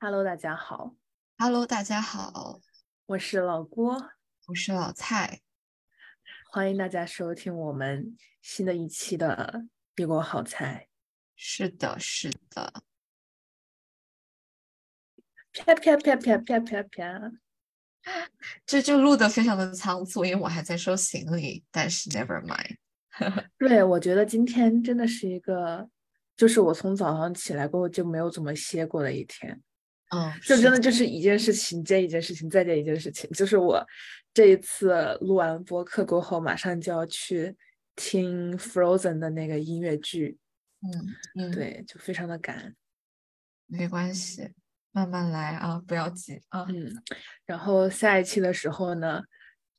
Hello，大家好，Hello，大家好，我是老郭，我是老蔡。欢迎大家收听我们新的一期的《异国好菜是的，是的，》。啪啪啪啪啪啪啪！这就录的非常的仓促，因为我还在收行李。但是 never mind，对，我觉得今天真的是一个，就是我从早上起来过后就没有怎么歇过的一天，嗯，就真的就是一件事情接一件事情，再接一件事情。就是我这一次录完播客过后，马上就要去听 Frozen 的那个音乐剧，嗯嗯，，对，就非常的赶。没关系，慢慢来啊，不要急啊。嗯，然后下一期的时候呢，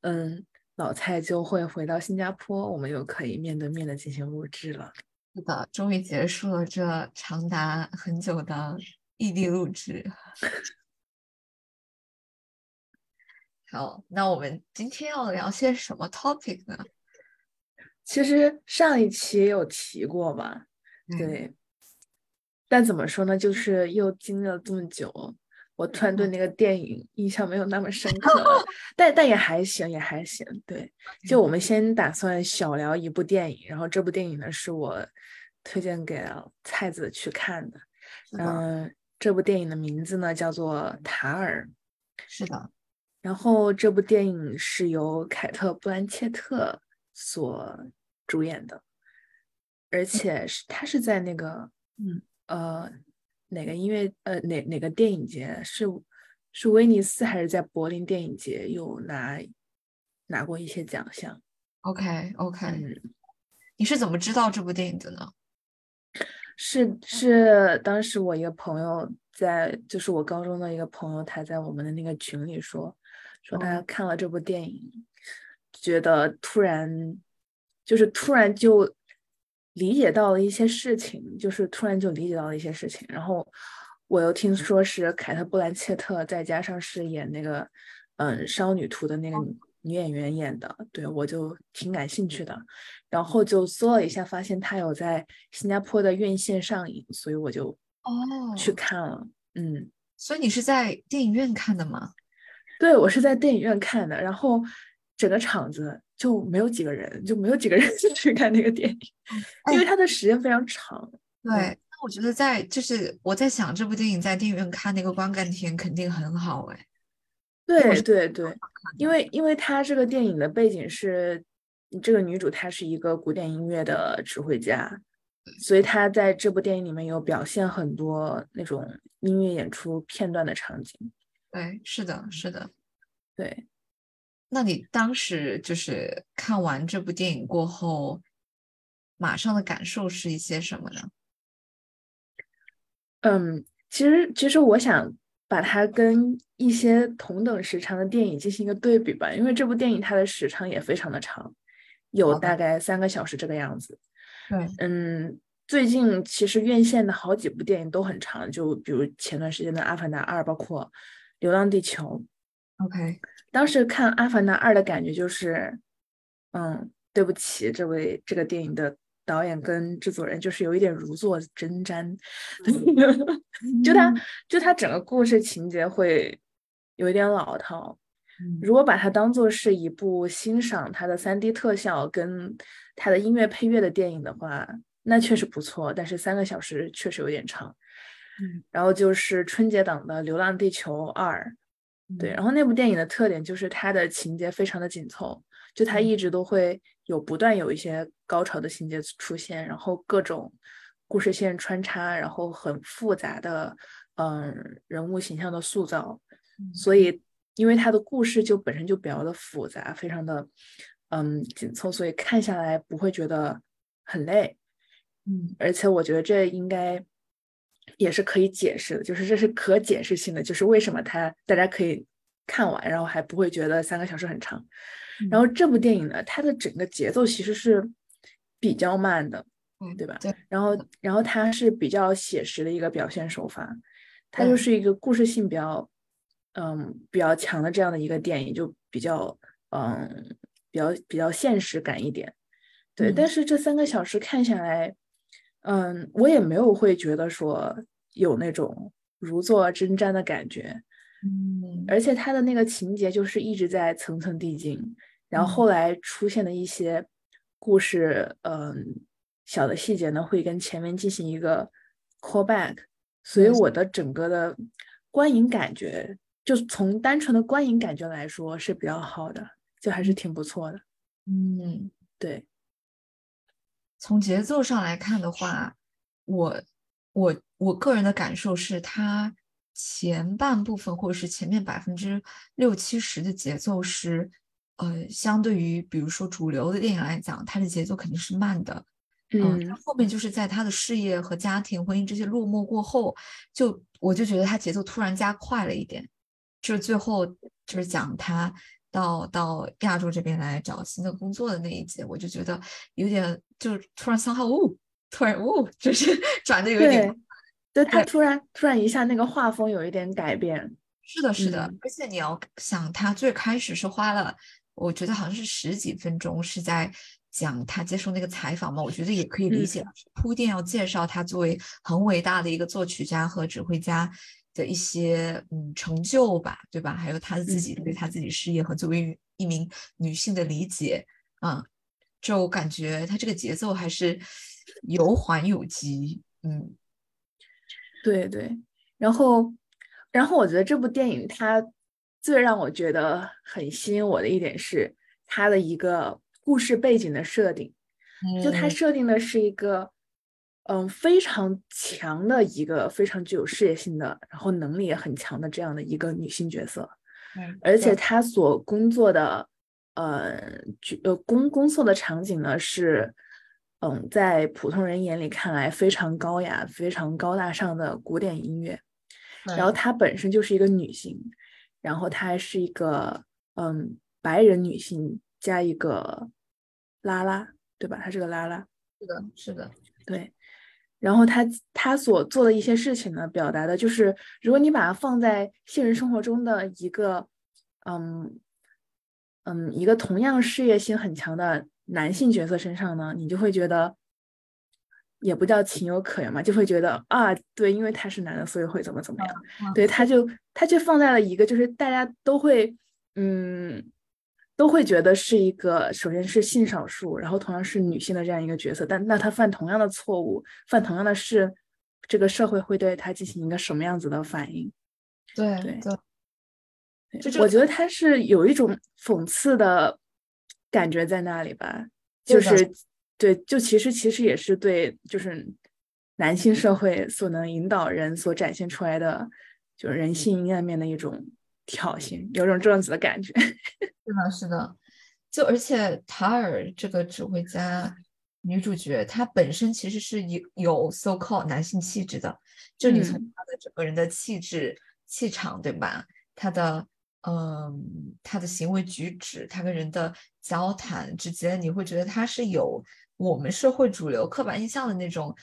嗯，老蔡就会回到新加坡，我们又可以面对面的进行录制了。是的，终于结束了这长达很久的异地录制。好，那我们今天要聊些什么 topic 呢？其实上一期也有提过嘛，嗯，对，但怎么说呢，就是又经历了这么久，我突然对那个电影印象没有那么深刻了，但但也还行，也还行。对，就我们。先打算小聊一部电影，然后这部电影呢是我推荐给了蔡子去看的，嗯，这部电影的名字呢叫做《塔尔》，是的，然后这部电影是由凯特·布兰切特所主演的，而且是他是在那个嗯呃哪个音乐呃哪哪个电影节是是威尼斯还是在柏林电影节有拿拿过一些奖项？，OK OK，嗯，你是怎么知道这部电影的呢？是是，当时我一个朋友在，就是我高中的一个朋友，他在我们的那个群里说，说他哦看了这部电影，觉得突然，就是突然就理解到了一些事情，就是突然就理解到了一些事情。然后我又听说是凯特·布兰切特，再加上是演那个嗯《少女图》的那个女女演员演的，对我就挺感兴趣的。然后就搜了一下，发现它有在新加坡的院线上映，所以我就哦，去看了。嗯，所以你是在电影院看的吗？对，我是在电影院看的，然后整个场子就没有几个人，就没有几个人 去看那个电影，因为它的时间非常长。对，那我觉得在就是我在想这部电影在电影院看那个观感体验肯定很好哎。对对对，因为因为它这个电影的背景是，这个女主她是一个古典音乐的指挥家，所以她在这部电影里面有表现很多那种音乐演出片段的场景。对，是的，是的。对，那你当时就是看完这部电影过后，马上的感受是一些什么呢？嗯，其实其实我想把它跟一些同等时长的电影进行一个对比吧，因为这部电影它的时长也非常的长，有大概三个小时这个样子。对，嗯，最近其实院线的好几部电影都很长，就比如前段时间的《阿凡达二》，包括《流浪地球》。OK，当时看《阿凡达二》的感觉就是，嗯，对不起，这位这个电影的导演跟制作人就是有一点如坐针毡，就他就他整个故事情节会有一点老套。嗯如果把它当做是一部欣赏它的 3D 特效跟它的音乐配乐的电影的话，那确实不错，但是三个小时确实有点长。嗯。然后就是春节档的《流浪地球二》，对，然后那部电影的特点就是它的情节非常的紧凑，就它嗯。一直都会有不断有一些高潮的情节出现，然后各种故事线穿插，然后很复杂的嗯人物形象的塑造，嗯。所以因为它的故事就本身就比较的复杂，非常的嗯紧凑，所以看下来不会觉得很累，嗯。而且我觉得这应该也是可以解释的，就是这是可解释性的，就是为什么它大家可以看完，然后还不会觉得三个小时很长。然后这部电影呢，它的整个节奏其实是比较慢的，嗯对吧？对然后，然后它是比较写实的一个表现手法，它就是一个故事性比较，嗯，比较强的这样的一个电影，就比较，嗯，比较比较现实感一点。对，嗯但是这三个小时看下来，嗯，我也没有会觉得说有那种如坐针毡的感觉，嗯。而且它的那个情节就是一直在层层递进，然后嗯。后来出现的一些故事，嗯，小的细节呢会跟前面进行一个 callback，所以我的整个的观影感觉，就从单纯的观影感觉来说是比较好的，就还是挺不错的。嗯，对，从节奏上来看的话，我我我个人的感受是，它前半部分或者是前面百分之六七十的节奏是，呃，相对于比如说主流的电影来讲，它的节奏肯定是慢的。嗯，它嗯后面就是在他的事业和家庭、婚姻这些落寞过后，就我就觉得他节奏突然加快了一点，就是最后就是讲他到到亚洲这边来找新的工作的那一节，我就觉得有点就突然三号呜，突然呜，就是 转的有一点对，他，突然突然一下那个画风有一点改变。是的，是的，嗯而且你要想，他最开始是花了，我觉得好像是十几分钟，是在讲他接受那个采访嘛。我觉得也可以理解，是铺垫要介绍他作为很伟大的一个作曲家和指挥家的一些嗯成就吧，对吧？还有他自己对他自己事业和作为一名女性的理解，嗯，就感觉他这个节奏还是有缓有急，嗯。对对，然后，然后我觉得这部电影它最让我觉得很吸引我的一点是它的一个故事背景的设定，就它嗯。设定的是一个，嗯，非常强的一个非常具有事业性的，然后能力也很强的这样的一个女性角色，嗯而且她所工作的，呃，具呃工工作的场景呢是，嗯，在普通人眼里看来非常高雅、非常高大上的古典音乐。然后她本身就是一个女性，然后她还是一个嗯白人女性加一个拉拉，对吧？她是个拉拉，是的，是的，对。然后她她所做的一些事情呢，表达的就是，如果你把它放在现实生活中的一个嗯嗯一个同样事业心很强的男性角色身上呢，你就会觉得。也不叫情有可原嘛，就会觉得啊，对，因为他是男的，所以会怎么怎么样。嗯对，他就他就放在了一个，就是大家都会，嗯，都会觉得是一个，首先是性少数，然后同样是女性的这样一个角色，但那他犯同样的错误，犯同样的事，这个社会会对他进行一个什么样子的反应？对对对。就我觉得他是有一种讽刺的感觉在那里吧，就是对，就其实其实也是对，就是男性社会所能引导人所展现出来的，就是人性阴暗面的一种挑衅，有种这样子的感觉。是的，是的，就而且塔尔这个指挥家女主角，她本身其实是有有 so called 男性气质的，就你从嗯她的整个人的气质、气场，对吧？她的嗯，他的行为举止，他跟人的交谈之间，你会觉得他是有我们社会主流刻板印象的那种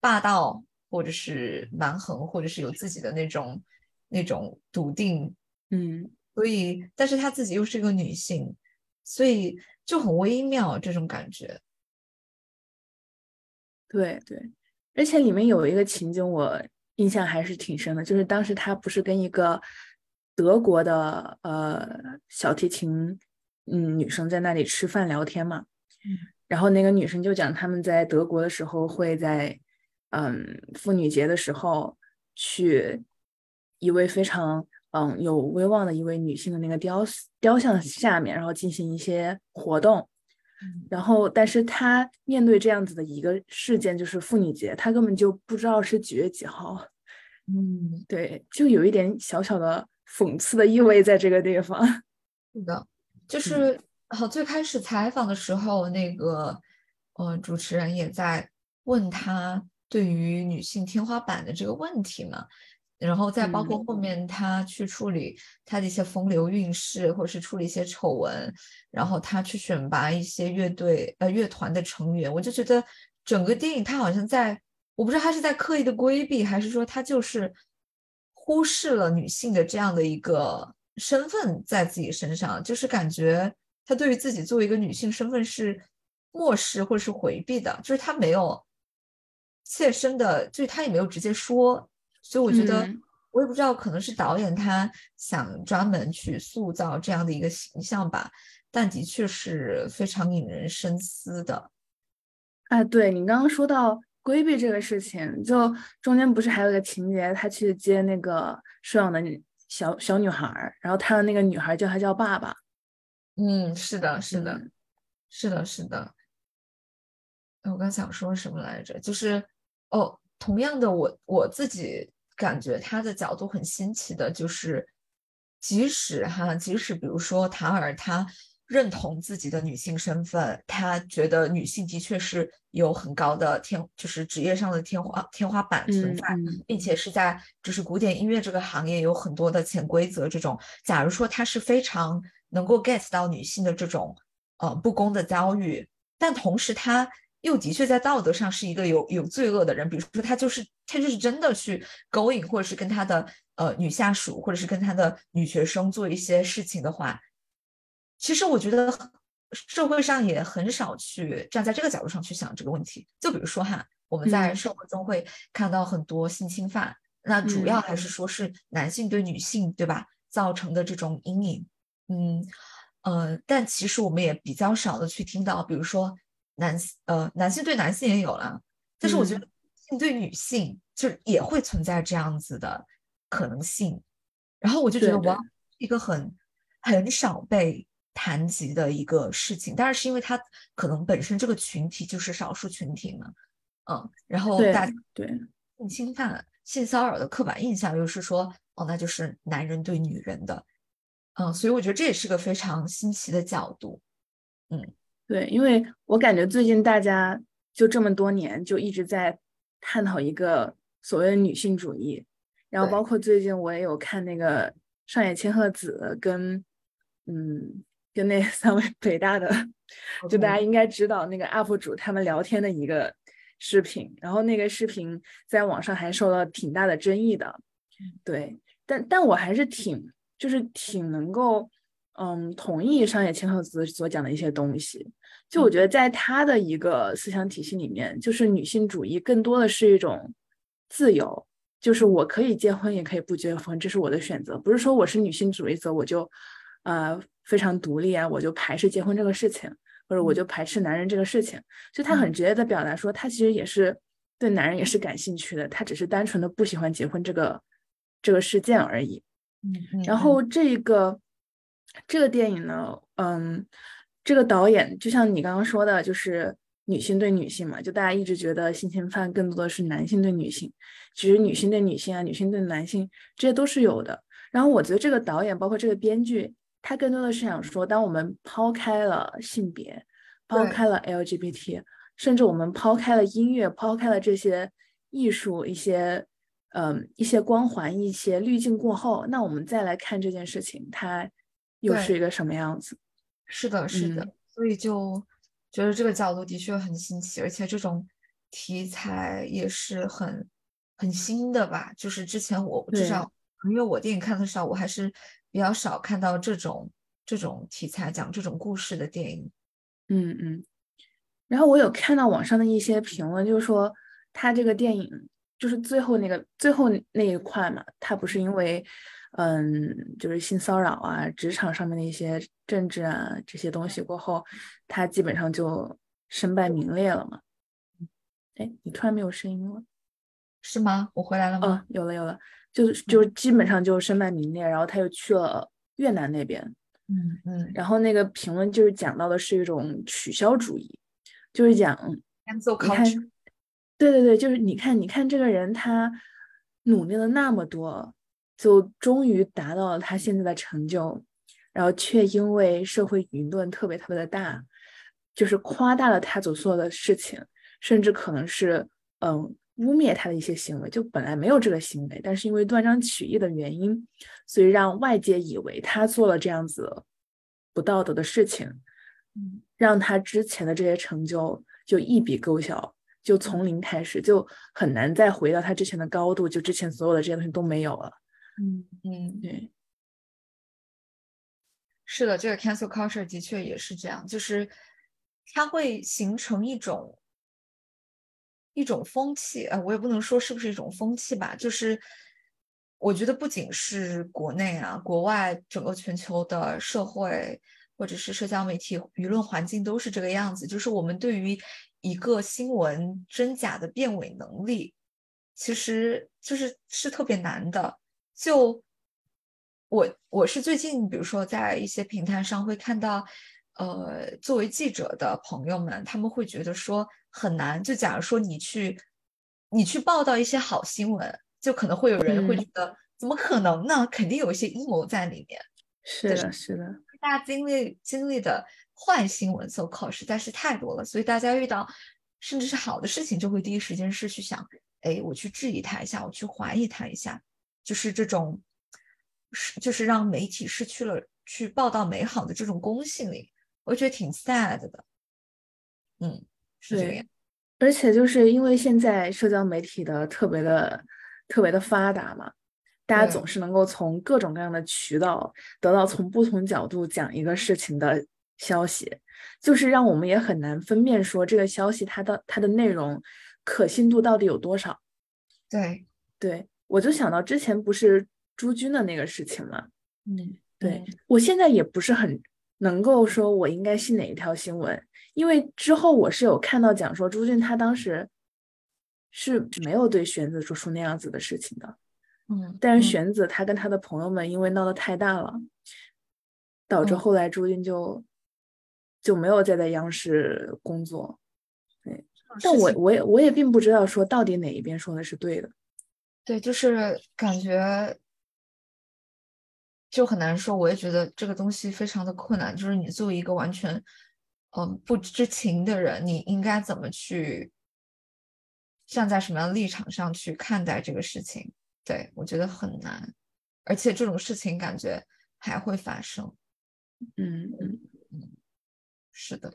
霸道，或者是蛮横，或者是有自己的那种那种笃定。嗯，所以，但是她自己又是一个女性，所以就很微妙这种感觉。对对，而且里面有一个情景我印象还是挺深的，就是当时他不是跟一个德国的呃小提琴嗯女生在那里吃饭聊天嘛，嗯。然后那个女生就讲他们在德国的时候会在嗯妇女节的时候去一位非常嗯有威望的一位女性的那个雕雕像下面，然后进行一些活动。嗯。然后，但是他面对这样子的一个事件，就是妇女节，他根本就不知道是几月几号，嗯，对，就有一点小小的讽刺的意味在这个地方。是的，就是好，最开始采访的时候，那个呃主持人也在问他对于女性天花板的这个问题嘛，然后再包括嗯。后面他去处理他的一些风流韵事，或者是处理一些丑闻，然后他去选拔一些乐队呃乐团的成员，我就觉得整个电影他好像在，我不知道他是在刻意的规避，还是说他就是忽视了女性的这样的一个身份在自己身上，就是感觉他对于自己作为一个女性身份是漠视或者是回避的，就是他没有切身的，就是他也没有直接说，所以我觉得嗯我也不知道，可能是导演他想专门去塑造这样的一个形象吧，但的确是非常引人深思的。啊，对你刚刚说到规避这个事情，就中间不是还有一个情节，他去接那个收养的女小小女孩儿，然后他的那个女孩叫他叫爸爸。嗯，是的，是的，嗯是的，是的。哎我刚想说什么来着？就是哦，同样的，我我自己感觉他的角度很新奇的，就是即使哈，即使比如说塔尔他认同自己的女性身份，他觉得女性的确是有很高的天，就是职业上的天花天花板存在，并且是在就是古典音乐这个行业有很多的潜规则。这种，假如说他是非常能够 get 到女性的这种呃不公的遭遇，但同时他又的确在道德上是一个有有罪恶的人，比如说他就是他就是真的去勾引，或者是跟他的呃女下属，或者是跟他的女学生做一些事情的话，其实我觉得社会上也很少去站在这个角度上去想这个问题。就比如说哈，我们在嗯。生活中会看到很多性侵犯，那主要嗯。还是说是男性对女性对吧造成的这种阴影，嗯呃，但其实我们也比较少的去听到，比如说男呃男性对男性也有了，但是我觉嗯。得性对女性就也会存在这样子的可能性，然后我就觉得哇，一个很很少被谈及的一个事情，当然是因为它可能本身这个群体就是少数群体嘛，嗯，然后对大家对。性侵犯、性骚扰的刻板印象又是说，哦，那就是男人对女人的，嗯，所以我觉得这也是个非常新奇的角度，嗯。对，因为我感觉最近大家就这么多年就一直在探讨一个所谓的女性主义，然后包括最近我也有看那个上野千鹤子跟嗯跟那三位北大的，就大家应该知道那个 UP 主他们聊天的一个视频，然后那个视频在网上还受到挺大的争议的，对，但但我还是挺就是挺能够嗯同意商业千鹤子所讲的一些东西，就我觉得在他的一个思想体系里面，就是女性主义更多的是一种自由，就是我可以结婚也可以不结婚，这是我的选择，不是说我是女性主义者我就呃非常独立啊，我就排斥结婚这个事情，或者我就排斥男人这个事情，就他很直接的表达说，他其实也是对男人也是感兴趣的，他只是单纯的不喜欢结婚这个这个事件而已。然后这个这个电影呢，嗯，这个导演就像你刚刚说的，就是女性对女性嘛，就大家一直觉得性侵犯更多的是男性对女性，其实女性对女性啊，女性对男性这些都是有的。然后我觉得这个导演包括这个编剧，他更多的是想说，当我们抛开了性别，抛开了 LGBT，甚至我们抛开了音乐，抛开了这些艺术一些。嗯，一些光环、一些滤镜过后，那我们再来看这件事情，它又是一个什么样子？是的，是的，嗯所以就觉得这个角度的确很新奇，而且这种题材也是很很新的吧。就是之前我至少因为我电影看的少，我还是比较少看到这种这种题材讲这种故事的电影。嗯嗯。然后我有看到网上的一些评论，就是说他这个电影就是最后那个最后那一块嘛，他不是因为嗯，就是性骚扰啊，职场上面的一些政治啊这些东西过后，他基本上就身败名裂了嘛。哎，你突然没有声音了。是吗？我回来了哦吗？，有了有了，就是就是基本上就身败名裂，然后他又去了越南那边，嗯嗯然后那个评论就是讲到的是一种取消主义，就是讲你看。对对对，就是你看你看这个人他努力了那么多，就终于达到了他现在的成就，然后却因为社会舆论特别特别的大，就是夸大了他所做的事情，甚至可能是嗯污蔑他的一些行为，就本来没有这个行为，但是因为断章取义的原因，所以让外界以为他做了这样子不道德的事情，嗯。让他之前的这些成就就一笔勾销，就从零开始，就很难再回到他之前的高度，就之前所有的这些东西都没有了。嗯嗯，对，是的，这个 cancel culture 的确也是这样，就是它会形成一种一种风气，呃，我也不能说是不是一种风气吧，就是我觉得不仅是国内啊，国外整个全球的社会或者是社交媒体舆论环境都是这个样子，就是我们对于一个新闻真假的辨伪能力，其实就是是特别难的。就我我是最近，比如说在一些平台上会看到，呃，作为记者的朋友们，他们会觉得说很难。就假如说你去你去报道一些好新闻，就可能会有人会嗯觉得、怎么可能呢？肯定有一些阴谋在里面。是的，是的，大家经历经历的坏新闻 so call 实在是太多了，所以大家遇到甚至是好的事情，就会第一时间是去想，哎，我去质疑他一下，我去怀疑他一下，就是这种，是就是让媒体失去了去报道美好的这种公信力，我觉得挺 sad 的。嗯，是这个对样。而且就是因为现在社交媒体的特别的特别的发达嘛，大家总是能够从各种各样的渠道得到从不同角度讲一个事情的消息，就是让我们也很难分辨说这个消息它的它的内容可信度到底有多少。对，对，我就想到之前不是朱军的那个事情嘛，嗯，对嗯我现在也不是很能够说我应该信哪一条新闻，因为之后我是有看到讲说朱俊他当时是没有对玄子做出那样子的事情的，嗯，但是嗯玄子他跟他的朋友们因为闹得太大了，导致嗯后来朱军就就没有再在央视工作。对但我我也我也并不知道说到底哪一边说的是对的。对，就是感觉就很难说。我也觉得这个东西非常的困难，就是你作为一个完全嗯不知情的人，你应该怎么去站在什么样的立场上去看待这个事情？对，我觉得很难，而且这种事情感觉还会发生。嗯嗯，是的，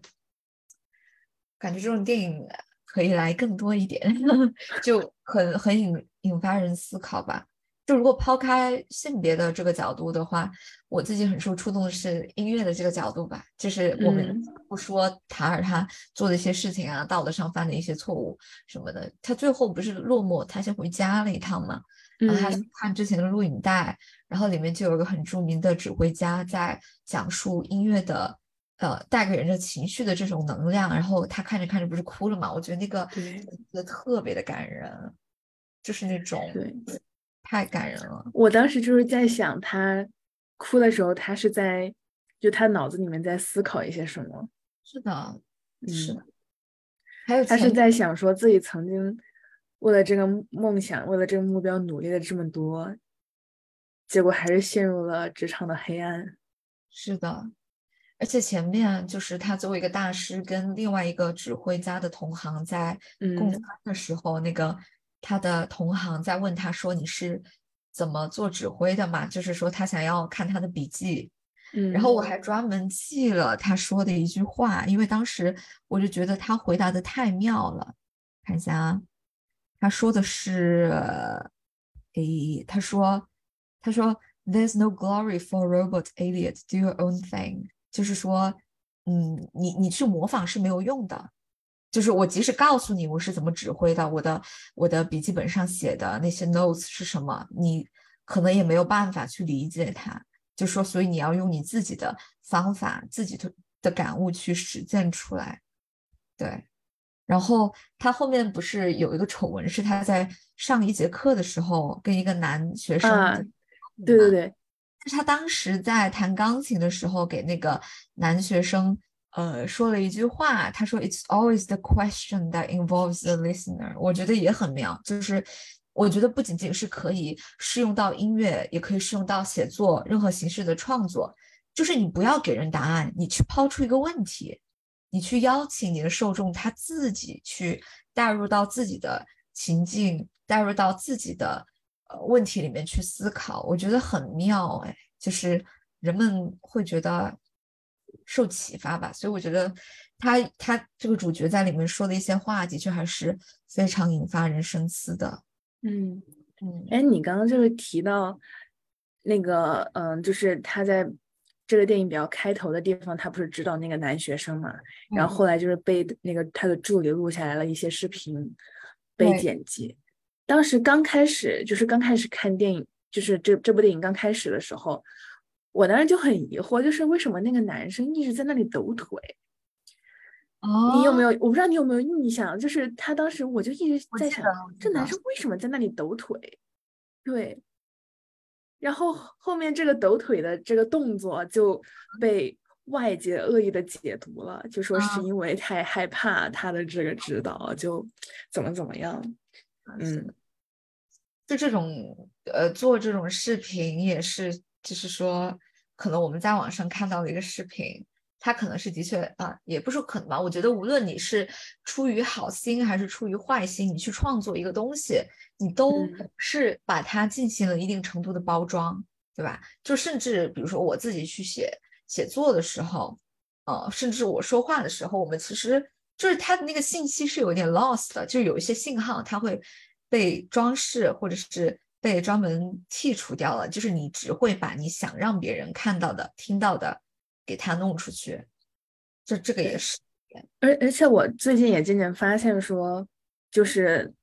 感觉这种电影可以来更多一点，就很很引引发人思考吧。就如果抛开性别的这个角度的话，我自己很受触动的是音乐的这个角度吧。就是我们嗯不说塔尔他做的一些事情啊，道德上犯的一些错误什么的，他最后不是落寞，他先回家了一趟嘛。然后他嗯看之前的录影带，然后里面就有一个很著名的指挥家在讲述音乐的，呃，带给人的情绪的这种能量。然后他看着看着不是哭了嘛？我觉得那个特别的感人，就是那种对。太感人了。我当时就是在想，他哭的时候，他是在就他脑子里面在思考一些什么？是的，是嗯的。还有他是在想说自己曾经为了这个梦想，为了这个目标努力了这么多，结果还是陷入了职场的黑暗。是的，而且前面就是他作为一个大师，跟另外一个指挥家的同行在共嗯餐的时候，那个他的同行在问他说：“你是怎么做指挥的嘛？”就是说他想要看他的笔记，嗯，然后我还专门记了他说的一句话，因为当时我就觉得他回答的太妙了。看一下啊，他说的是，诶，他说，他说，There's no glory for robot idiot. Do your own thing. 就是说，嗯，你你去模仿是没有用的。就是我即使告诉你我是怎么指挥的，我的我的笔记本上写的那些 notes 是什么，你可能也没有办法去理解它。就说，所以你要用你自己的方法、自己的的感悟去实践出来。对，然后他后面不是有一个丑闻，是他在上一节课的时候跟一个男学生啊对对嘛对，是他当时在弹钢琴的时候给那个男学生呃说了一句话，他说 "It's always the question that involves the listener"，我觉得也很妙，就是我觉得不仅仅是可以适用到音乐，也可以适用到写作任何形式的创作，就是你不要给人答案，你去抛出一个问题，你去邀请你的受众他自己去带入到自己的情境带入到自己的呃问题里面去思考，我觉得很妙哎，就是人们会觉得受启发吧，所以我觉得他他这个主角在里面说的一些话，的确还是非常引发人深思的。嗯嗯，哎，你刚刚就是提到那个，嗯，就是他在这个电影比较开头的地方，他不是指导那个男学生嘛，然后后来就是被那个他的助理录下来了一些视频，被剪辑。当时刚开始就是刚开始看电影，就是这这部电影刚开始的时候，我当时就很疑惑，就是为什么那个男生一直在那里抖腿？你有没有？我不知道你有没有印象，就是他当时我就一直在想这男生为什么在那里抖腿？对，然后后面这个抖腿的这个动作就被外界恶意的解读了，就说是啊因为太害怕他的这个指导，就怎么怎么样。嗯就这种呃，做这种视频也是，就是说，可能我们在网上看到的一个视频，它可能是的确啊，也不是说可能吧。我觉得无论你是出于好心还是出于坏心，你去创作一个东西，你都嗯是把它进行了一定程度的包装，对吧？就甚至比如说我自己去写写作的时候，呃，甚至我说话的时候，我们其实就是它的那个信息是有点 lost 的，就有一些信号它会被装饰或者是被专门剔除掉了，就是你只会把你想让别人看到的、听到的给他弄出去，这这个也是，而而且我最近也渐渐发现说，就是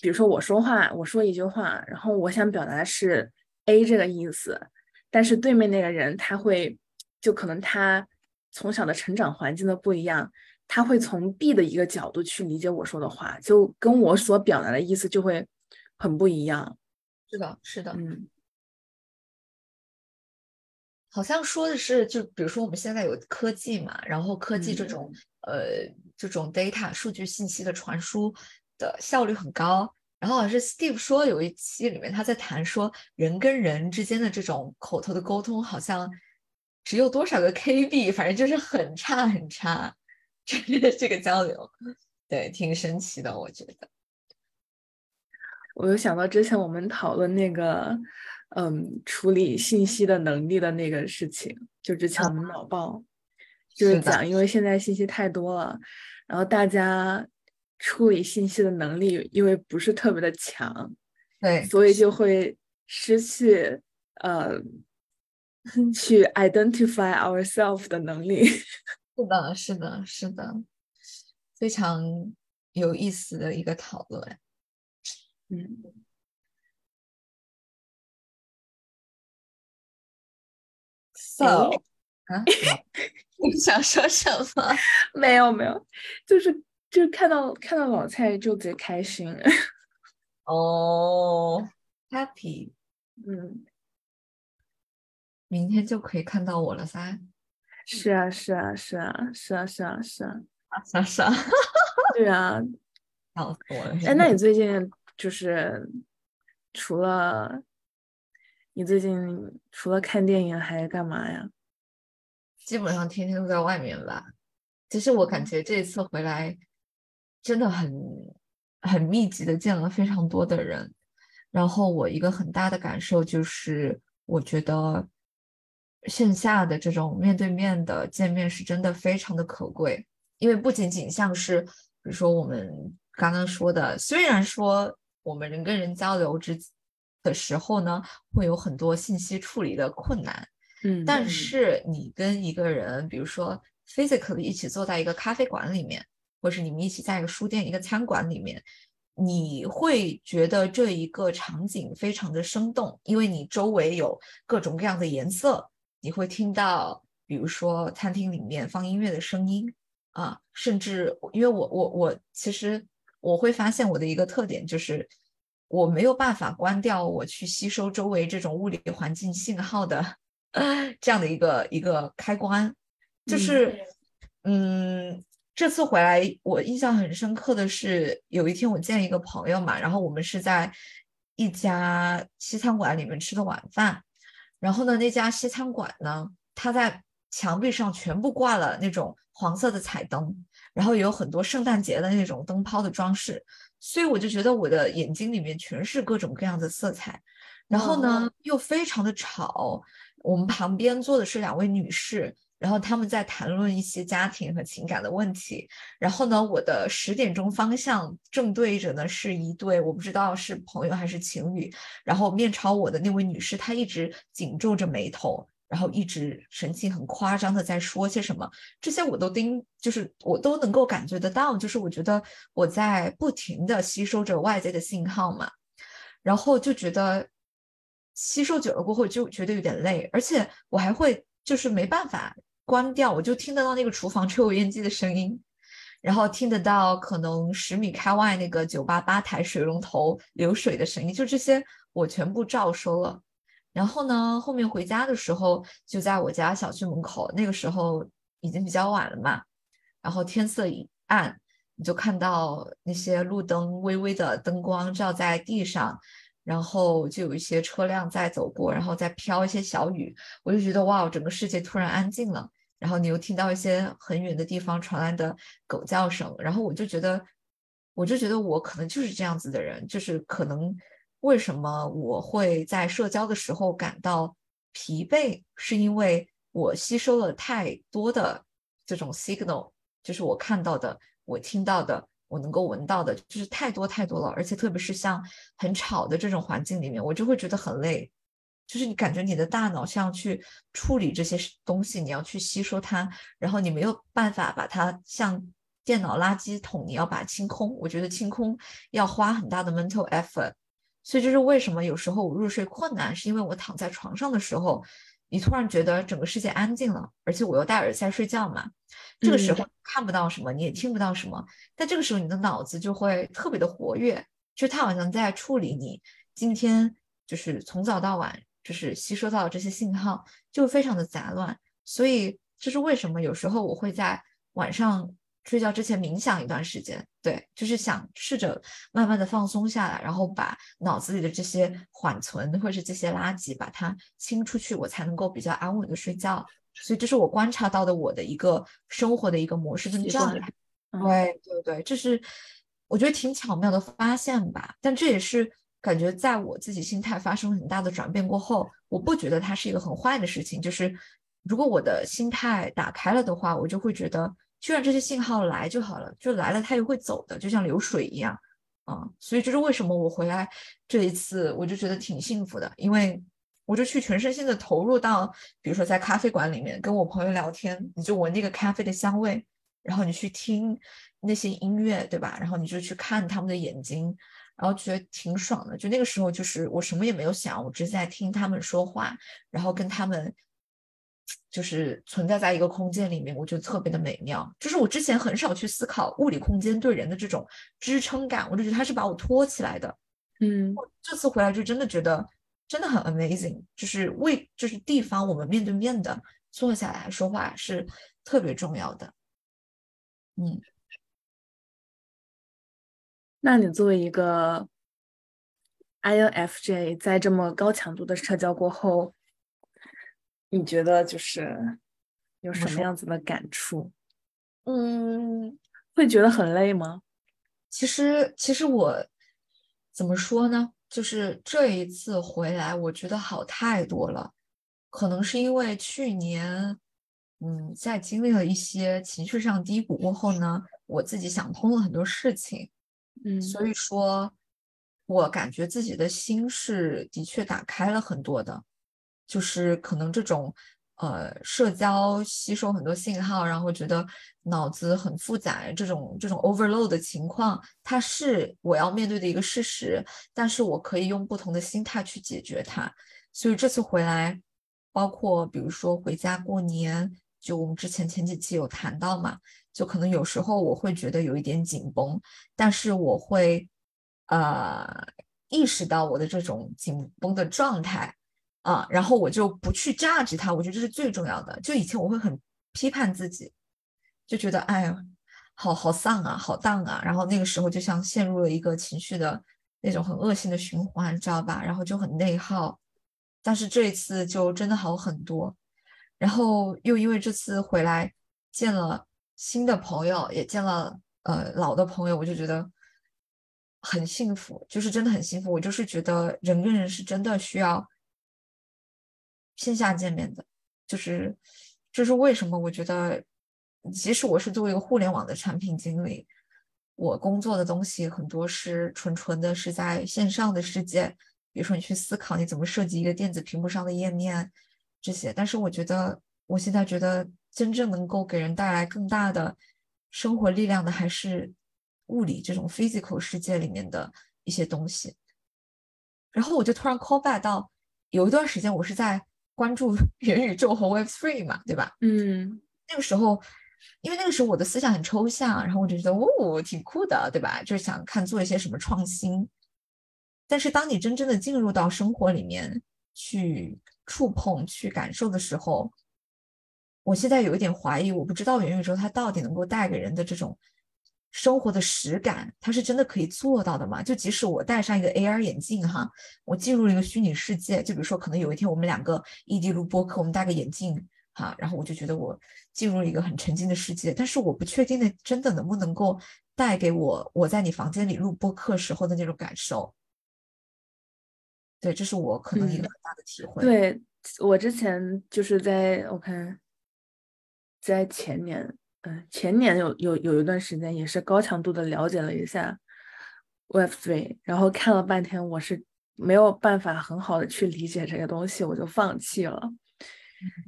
比如说我说话，我说一句话，然后我想表达的是 A 这个意思，但是对面那个人他会，就可能他从小的成长环境的不一样，他会从 B 的一个角度去理解我说的话，就跟我所表达的意思就会很不一样。是的，是的，嗯好像说的是，就比如说我们现在有科技嘛，然后科技这嗯种、呃这种 data 数据信息的传输的效率很高。然后好像是 Steve 说有一期里面他在谈说人跟人之间的这种口头的沟通好像只有多少个 KB，反正就是很差很差，这个这个交流，对，挺神奇的，我觉得。我又想到之前我们讨论那个，嗯，处理信息的能力的那个事情，就之前我们脑报，就是讲，因为现在信息太多了，然后大家处理信息的能力因为不是特别的强，对，所以就会失去呃 去 identify ourselves 的能力。是的，是的，是的，非常有意思的一个讨论。嗯，So，啊，你想说什么？没有没有，就是就是看到看到老蔡就贼开心。哦，happy，嗯，明天就可以看到我了噻。是啊是啊是啊是啊是啊是啊，啊是啊，对啊。笑死我了。哎，那你最近就是除了你最近除了看电影还干嘛呀？基本上天天都在外面吧。其实我感觉这次回来，真的很很密集的见了非常多的人。然后我一个很大的感受就是，我觉得线下的这种面对面的见面是真的非常的可贵，因为不仅仅像是比如说我们刚刚说的，虽然说我们人跟人交流之的时候呢，会有很多信息处理的困难。嗯，但嗯是你跟一个人，比如说 physically 一起坐在一个咖啡馆里面，或是你们一起在一个书店、一个餐馆里面，你会觉得这一个场景非常的生动，因为你周围有各种各样的颜色，你会听到，比如说餐厅里面放音乐的声音啊，甚至因为我我我其实我会发现我的一个特点就是。我没有办法关掉我去吸收周围这种物理环境信号的 这样的一个一个开关，就是嗯，这次回来我印象很深刻的是，有一天我见一个朋友嘛，然后我们是在一家西餐馆里面吃的晚饭，然后呢，那家西餐馆呢，它在墙壁上全部挂了那种黄色的彩灯，然后也有很多圣诞节的那种灯泡的装饰，所以我就觉得我的眼睛里面全是各种各样的色彩。然后呢，又非常的吵。我们旁边坐的是两位女士，然后他们在谈论一些家庭和情感的问题。然后呢，我的十点钟方向正对着呢是一对我不知道是朋友还是情侣。然后面朝我的那位女士，她一直紧皱着眉头。然后一直神情很夸张的在说些什么，这些我都盯，就是我都能够感觉得到，就是我觉得我在不停的吸收着外界的信号嘛，然后就觉得吸收久了过后就觉得有点累，而且我还会就是没办法关掉，我就听得到那个厨房抽油烟机的声音，然后听得到可能十米开外那个酒吧吧台水龙头流水的声音，就这些我全部照收了。然后呢，后面回家的时候，就在我家小区门口。那个时候已经比较晚了嘛，然后天色已暗，你就看到那些路灯微微的灯光照在地上，然后就有一些车辆在走过，然后再飘一些小雨。我就觉得哇，整个世界突然安静了。然后你又听到一些很远的地方传来的狗叫声，然后我就觉得，我就觉得我可能就是这样子的人，就是可能。为什么我会在社交的时候感到疲惫？是因为我吸收了太多的这种 signal，就是我看到的、我听到的、我能够闻到的，就是太多太多了。而且特别是像很吵的这种环境里面，我就会觉得很累。就是你感觉你的大脑像去处理这些东西，你要去吸收它，然后你没有办法把它像电脑垃圾桶，你要把它清空。我觉得清空要花很大的 mental effort。所以这是为什么有时候我入睡困难，是因为我躺在床上的时候，你突然觉得整个世界安静了，而且我又戴耳塞睡觉嘛，这个时候看不到什么，你也听不到什么，但这个时候你的脑子就会特别的活跃，就它好像在处理你今天就是从早到晚就是吸收到这些信号，就非常的杂乱。所以这是为什么有时候我会在晚上。睡觉之前冥想一段时间，对，就是想试着慢慢的放松下来，然后把脑子里的这些缓存或者是这些垃圾把它清出去，我才能够比较安稳的睡觉。所以这是我观察到的我的一个生活的一个模式跟状态。对对对，这是我觉得挺巧妙的发现吧。但这也是感觉在我自己心态发生很大的转变过后，我不觉得它是一个很坏的事情。就是如果我的心态打开了的话，我就会觉得。就让这些信号来就好了，就来了它又会走的，就像流水一样，啊，所以这是为什么我回来这一次我就觉得挺幸福的，因为我就去全身心的投入到，比如说在咖啡馆里面跟我朋友聊天，你就闻那个咖啡的香味，然后你去听那些音乐，对吧？然后你就去看他们的眼睛，然后觉得挺爽的。就那个时候，就是我什么也没有想，我只是在听他们说话，然后跟他们。就是存在在一个空间里面，我觉得特别的美妙。就是我之前很少去思考物理空间对人的这种支撑感，我就觉得它是把我托起来的。嗯，这次回来就真的觉得真的很 amazing。就是为就是地方，我们面对面的坐下来说话是特别重要的。嗯，那你作为一个 INFJ，在这么高强度的社交过后。你觉得就是有什么样子的感触？嗯，会觉得很累吗？其实，其实我怎么说呢？就是这一次回来，我觉得好太多了。可能是因为去年，嗯，在经历了一些情绪上低谷过后呢，我自己想通了很多事情。嗯，所以说，我感觉自己的心是的确打开了很多的。就是可能这种，呃，社交吸收很多信号，然后觉得脑子很复杂，这种这种 overload 的情况，它是我要面对的一个事实。但是我可以用不同的心态去解决它。所以这次回来，包括比如说回家过年，就我们之前前几期有谈到嘛，就可能有时候我会觉得有一点紧绷，但是我会，呃，意识到我的这种紧绷的状态。啊，然后我就不去榨取它，我觉得这是最重要的。就以前我会很批判自己，就觉得哎呀，好好丧啊，好荡啊。然后那个时候就像陷入了一个情绪的那种很恶性的循环，知道吧？然后就很内耗。但是这一次就真的好很多。然后又因为这次回来见了新的朋友，也见了呃老的朋友，我就觉得很幸福，就是真的很幸福。我就是觉得人跟人是真的需要线下见面的，就是这是为什么？我觉得即使我是作为一个互联网的产品经理，我工作的东西很多是纯纯的是在线上的世界。比如说，你去思考你怎么设计一个电子屏幕上的页面这些，但是我觉得，我现在觉得真正能够给人带来更大的生活力量的，还是物理这种 physical 世界里面的一些东西。然后我就突然 call back 到有一段时间，我是在关注 元宇宙和 Web Three 嘛，对吧？嗯，那个时候，因为那个时候我的思想很抽象，然后我就觉得哦，挺酷的，对吧？就是想看做一些什么创新。但是当你真正的进入到生活里面去触碰、去感受的时候，我现在有一点怀疑，我不知道元宇宙它到底能够带给人的这种生活的实感，它是真的可以做到的吗？就即使我戴上一个 AR 眼镜，哈，我进入了一个虚拟世界，就比如说可能有一天我们两个异地录播客，我们戴个眼镜，哈，然后我就觉得我进入了一个很沉浸的世界，但是我不确定的真的能不能够带给我我在你房间里录播客时候的那种感受。对，这是我可能一个很大的体会。对我之前就是在我看，在前年，嗯，前年有有有一段时间也是高强度的了解了一下 Web Three，然后看了半天，我是没有办法很好的去理解这个东西，我就放弃了。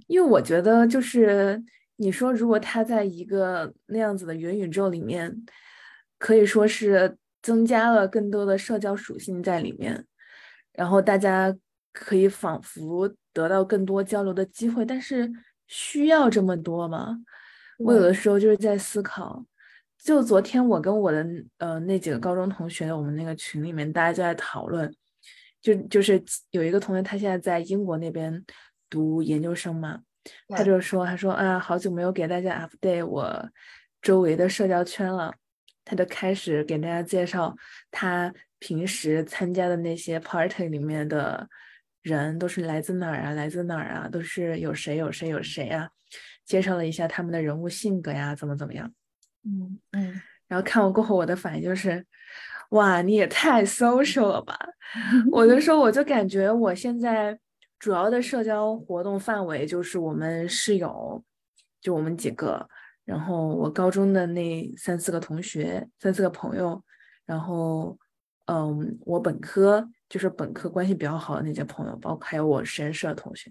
因为我觉得，就是你说，如果他在一个那样子的元宇宙里面，可以说是增加了更多的社交属性在里面。然后大家可以仿佛得到更多交流的机会，但是需要这么多吗？我有的时候就是在思考。就昨天我跟我的呃那几个高中同学，我们那个群里面大家就在讨论，就就是有一个同学他现在在英国那边读研究生嘛，他就说他说啊好久没有给大家 update 我周围的社交圈了，他就开始给大家介绍他。平时参加的那些 party 里面的人都是来自哪儿啊？来自哪儿啊？都是有谁有谁有谁啊？介绍了一下他们的人物性格呀，怎么怎么样？嗯嗯。然后看完过后，我的反应就是，哇，你也太 social 了吧！我就说，我就感觉我现在主要的社交活动范围就是我们室友，就我们几个，然后我高中的那三四个同学，三四个朋友，然后。嗯，我本科就是本科关系比较好的那些朋友，包括还有我实验室的同学，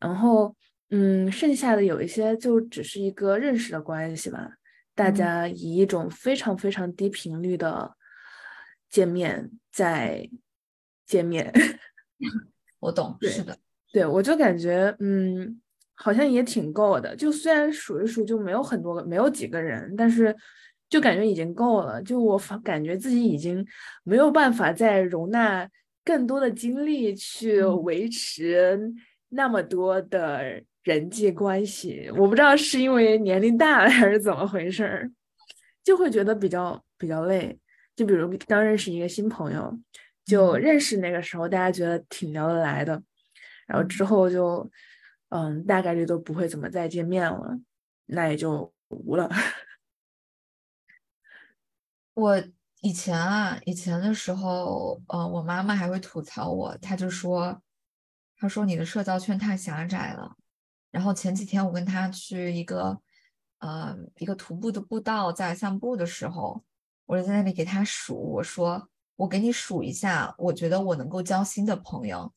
然后嗯，剩下的有一些就只是一个认识的关系吧，大家以一种非常非常低频率的见面在见面。我懂，是的，对我就感觉嗯，好像也挺够的，就虽然数一数就没有很多个，没有几个人，但是。就感觉已经够了，就我感觉自己已经没有办法再容纳更多的精力去维持那么多的人际关系。我不知道是因为年龄大了还是怎么回事儿，就会觉得比较比较累。就比如刚认识一个新朋友，就认识那个时候大家觉得挺聊得来的，然后之后就嗯大概率都不会怎么再见面了，那也就无了。我以前啊，以前的时候，呃，我妈妈还会吐槽我，她就说，她说你的社交圈太狭窄了。然后前几天我跟他去一个，呃，一个徒步的步道，在散步的时候，我就在那里给他数，我说我给你数一下，我觉得我能够交心的朋友。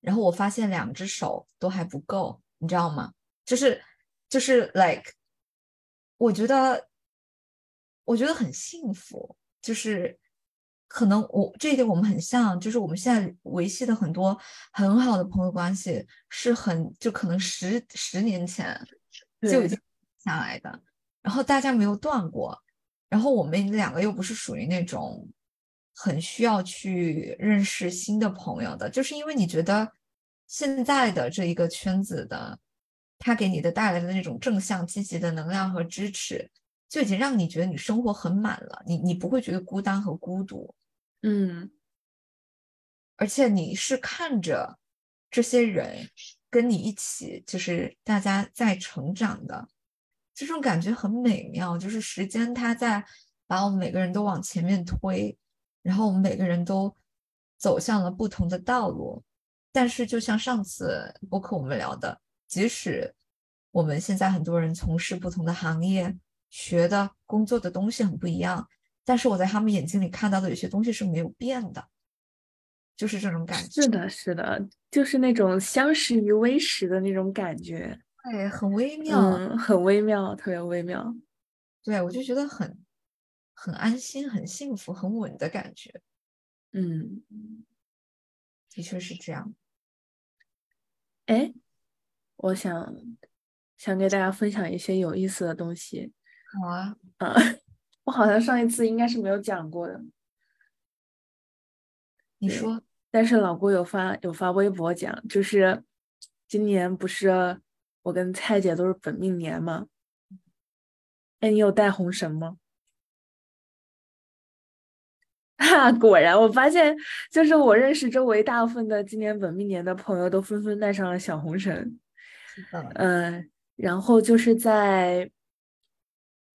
然后我发现两只手都还不够，你知道吗？就是就是 like，我觉得。我觉得很幸福，就是可能我这一点我们很像，就是我们现在维系的很多很好的朋友关系，是很就可能十十年前就已经下来的，然后大家没有断过，然后我们两个又不是属于那种很需要去认识新的朋友的，就是因为你觉得现在的这一个圈子的，他给你的带来的那种正向积极的能量和支持。就已经让你觉得你生活很满了，你你不会觉得孤单和孤独，嗯，而且你是看着这些人跟你一起，就是大家在成长的，这种感觉很美妙，就是时间它在把我们每个人都往前面推，然后我们每个人都走向了不同的道路。但是，就像上次播客我们聊的，即使我们现在很多人从事不同的行业，学的工作的东西很不一样，但是我在他们眼睛里看到的有些东西是没有变的，就是这种感觉。是的，是的，就是那种相识于微时的那种感觉，对，很微妙，嗯，很微妙，特别微妙。对，我就觉得很很安心、很幸福、很稳的感觉。嗯，的确是这样。哎，我想想给大家分享一些有意思的东西。好啊，啊，我好像上一次应该是没有讲过的。你说，但是老郭有发有发微博讲，就是今年不是我跟蔡姐都是本命年嘛？哎，你有带红绳吗？哈，果然，我发现就是我认识周围大部分的今年本命年的朋友都纷纷带上了小红绳。嗯，然后就是在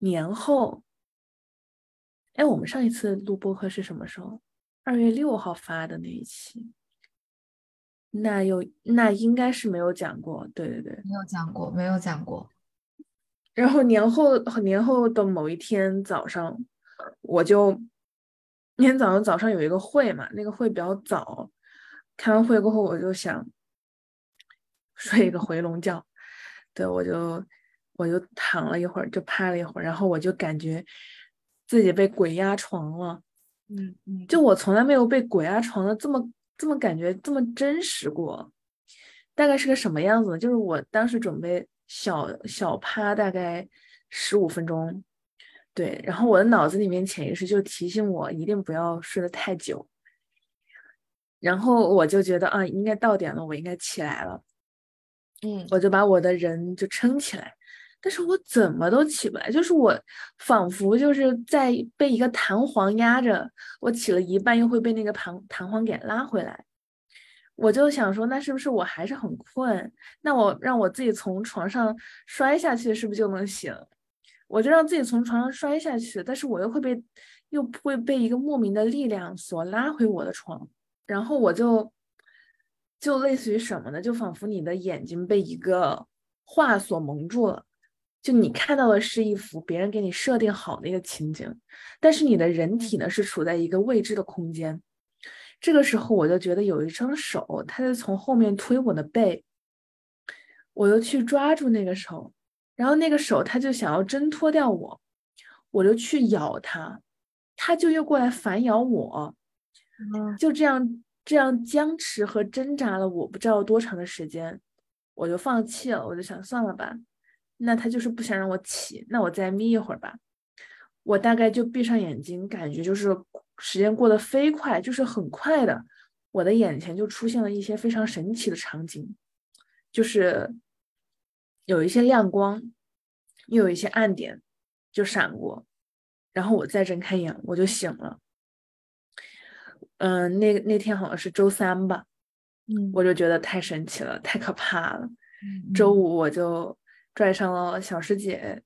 年后，哎，我们上一次录播客是什么时候？二月六号发的那一期，那有那应该是没有讲过，对对对。没有讲过，没有讲过。然后年后年后的某一天早上，我就那天早上早上有一个会嘛，那个会比较早，开完会过后我就想睡一个回笼觉，对我就我就躺了一会儿，就趴了一会儿，然后我就感觉自己被鬼压床了，嗯嗯，就。我从来没有被鬼压床的这么这么感觉这么真实过，大概是个什么样子呢？就是我当时准备小小趴大概十五分钟，对，然后我的脑子里面潜意识就提醒我一定不要睡得太久，然后我就觉得啊，应该到点了，我应该起来了，嗯，我就把我的人就撑起来，但是我怎么都起不来，就是我仿佛就是在被一个弹簧压着，我起了一半又会被那个弹弹簧给拉回来。我就想说，那是不是我还是很困？那我让我自己从床上摔下去，是不是就能醒？我就让自己从床上摔下去，但是我又会被又会被一个莫名的力量所拉回我的床，然后我就就类似于什么呢？就仿佛你的眼睛被一个画所蒙住了，就你看到的是一幅别人给你设定好的一个情景，但是你的人体呢是处在一个未知的空间。这个时候我就觉得有一双手，它在从后面推我的背，我就去抓住那个手，然后那个手它就想要挣脱掉我，我就去咬它，它就又过来反咬我，嗯。就这样这样僵持和挣扎了我不知道多长的时间，我就放弃了，我就想算了吧，那他就是不想让我起，那我再眯一会儿吧。我大概就闭上眼睛，感觉就是时间过得飞快，就是很快的，我的眼前就出现了一些非常神奇的场景，就是有一些亮光，又有一些暗点就闪过，然后我再睁开眼，我就醒了。嗯，那那天好像是周三吧，嗯我就觉得太神奇了，太可怕了。嗯周五我就拽上了小师姐，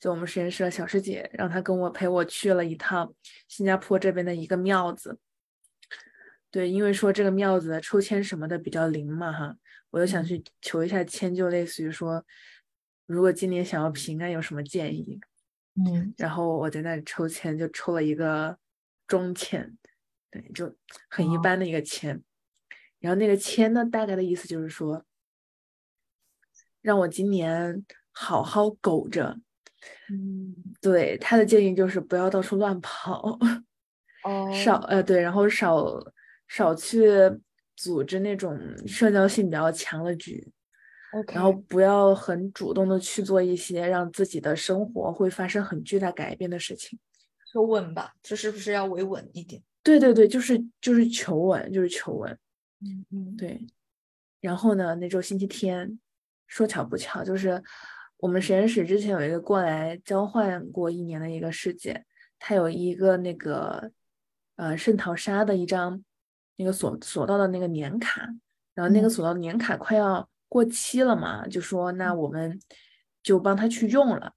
就我们实验室的小师姐，让她跟我陪我去了一趟新加坡这边的一个庙子。对，因为说这个庙子抽签什么的比较灵嘛，哈，我就想去求一下签，就类似于说，如果今年想要平安，有什么建议？嗯然后我在那里抽签，就抽了一个中签，对，就很一哦般的一个签。然后那个签呢，大概的意思就是说，让我今年好好苟着。嗯对，他的建议就是不要到处乱跑，哦少呃对，然后少少去组织那种社交性比较强的局，OK，然后不要很主动的去做一些让自己的生活会发生很巨大改变的事情。求稳吧，这是不是要维稳一点？对对对，就是就是求稳，就是求稳。嗯嗯，对，然后呢，那周星期天，说巧不巧，就是我们实验室之前有一个过来交换过一年的一个师姐，她有一个那个呃圣淘沙的一张那个索索道的那个年卡，然后那个嗯索道年卡快要过期了嘛，就说那我们就帮她去用了。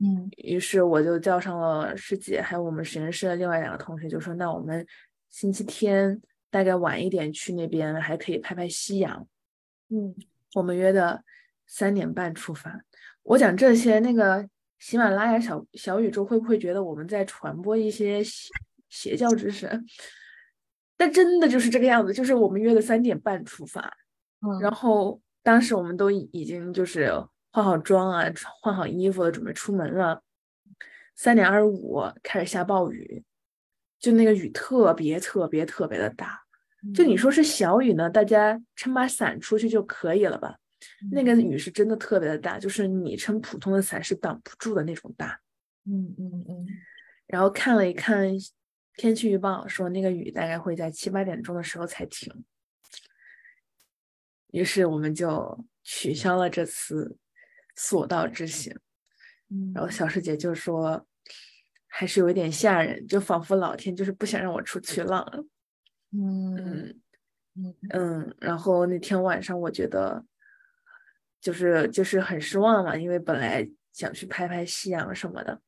嗯于是我就叫上了师姐，还有我们实验室的另外两个同学，就说那我们星期天大概晚一点去那边，还可以拍拍夕阳。嗯我们约的三点半出发。我讲这些，那个喜马拉雅小小宇宙会不会觉得我们在传播一些邪邪教知识？但真的就是这个样子，就是我们约的三点半出发，嗯然后当时我们都已已经就是化好妆啊，穿换好衣服了，准备出门了。三点二十五开始下暴雨，就那个雨特别特别特别的大。就你说是小雨呢，大家撑把伞出去就可以了吧？那个雨是真的特别的大，就是你撑普通的伞是挡不住的那种大。嗯嗯嗯然后看了一看天气预报，说那个雨大概会在七八点钟的时候才停。于是我们就取消了这次索道之行。嗯，然后小师姐就说，还是有一点吓人，就仿佛老天就是不想让我出去浪。嗯嗯嗯嗯，然后那天晚上我觉得，就是就是很失望嘛，因为本来想去拍拍夕阳什么的，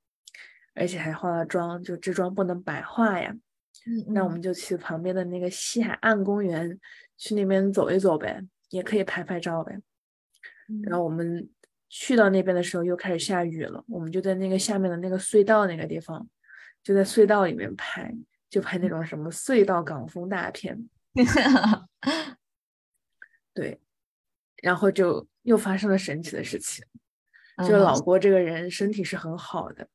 而且还化了妆，就这妆不能白化呀。嗯，那我们就去旁边的那个西海岸公园，去那边走一走呗，也可以拍拍照呗。然后我们去到那边的时候，又开始下雨了，我们就在那个下面的那个隧道那个地方，就在隧道里面拍，就拍那种什么隧道港风大片。对，然后就又发生了神奇的事情，就是嗯。老郭这个人身体是很好的，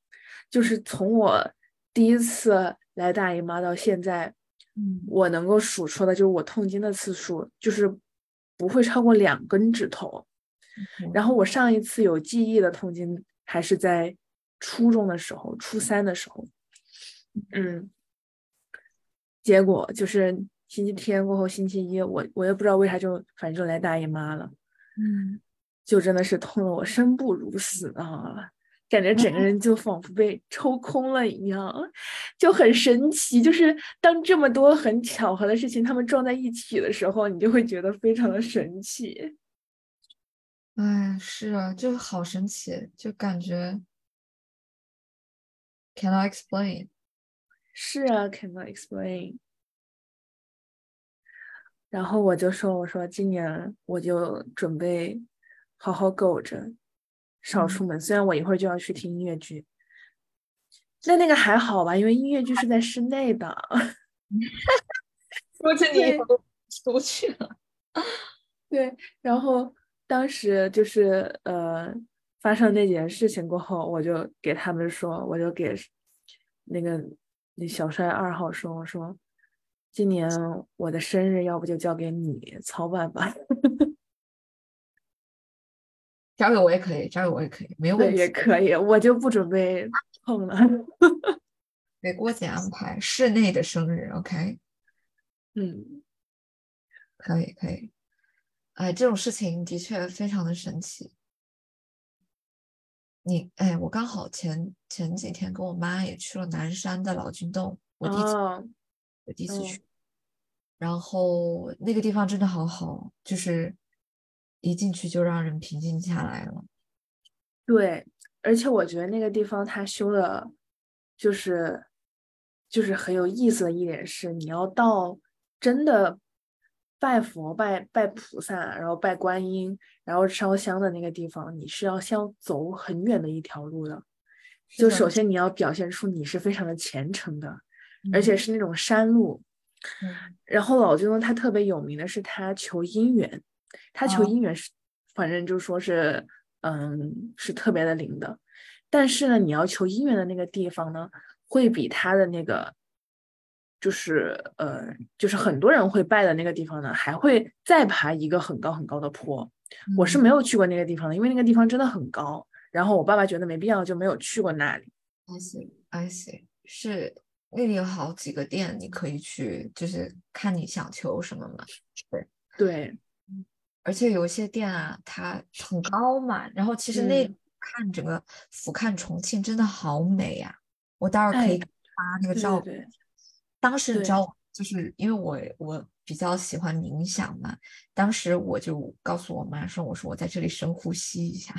就是从我第一次来大姨妈到现在，嗯。我能够数出的就是我痛经的次数，就是不会超过两根指头。然后我上一次有记忆的痛经还是在初中的时候，初三的时候，嗯，结果就是星期天过后，星期一我我也不知道为啥就反正就来大姨妈了，嗯就真的是痛得我生不如死啊！感觉整个人就仿佛被抽空了一样，就很神奇。就是当这么多很巧合的事情它们撞在一起的时候，你就会觉得非常的神奇。哎，是啊，就好神奇，就感觉 cannot explain。是啊，cannot explain。然后我就说，我说今年我就准备好好苟着，少嗯出门。虽然我一会儿就要去听音乐剧，那那个还好吧，因为音乐剧是在室内的。说着对都出去了。对，然后当时就是呃发生那件事情过后，我就给他们说，我就给那个那小帅二号说，我说今年我的生日要不就交给你操办吧，交给我也可以，交给我也可以，没有问，题。也可以，我就不准备碰了。给郭姐安排室内的生日，OK，嗯，可以可以。哎，这种事情的确非常的神奇。你哎，我刚好前前几天跟我妈也去了南山的老君洞，我第一次哦，我第一次嗯去，然后那个地方真的好好，就是一进去就让人平静下来了。对，而且我觉得那个地方它修的，就是就是很有意思的一点是，你要到真的拜佛、拜拜菩萨，然后拜观音，然后烧香的那个地方，你是要先走很远的一条路的。就首先你要表现出你是非常的虔诚的，而且嗯是那种山路。嗯然后老君呢，他特别有名的是他求姻缘，他求哦姻缘是，反正就说是，嗯，是特别的灵的。但是呢，你要求姻缘的那个地方呢，会比他的那个，就是呃，就是很多人会拜的那个地方呢，还会再爬一个很高很高的坡。我是嗯没有去过那个地方的，因为那个地方真的很高。然后我爸爸觉得没必要，就没有去过那里。I see, I see，是那里有好几个店，你可以去，就是看你想求什么嘛。对，对，而且有一些店啊，它很高嘛，然后其实那嗯看整个俯瞰重庆真的好美呀、我待会儿可以哎发那个照片。对对对，当时你知道我就是因为我我比较喜欢冥想嘛，当时我就告诉我妈说，我说我在这里深呼吸一下，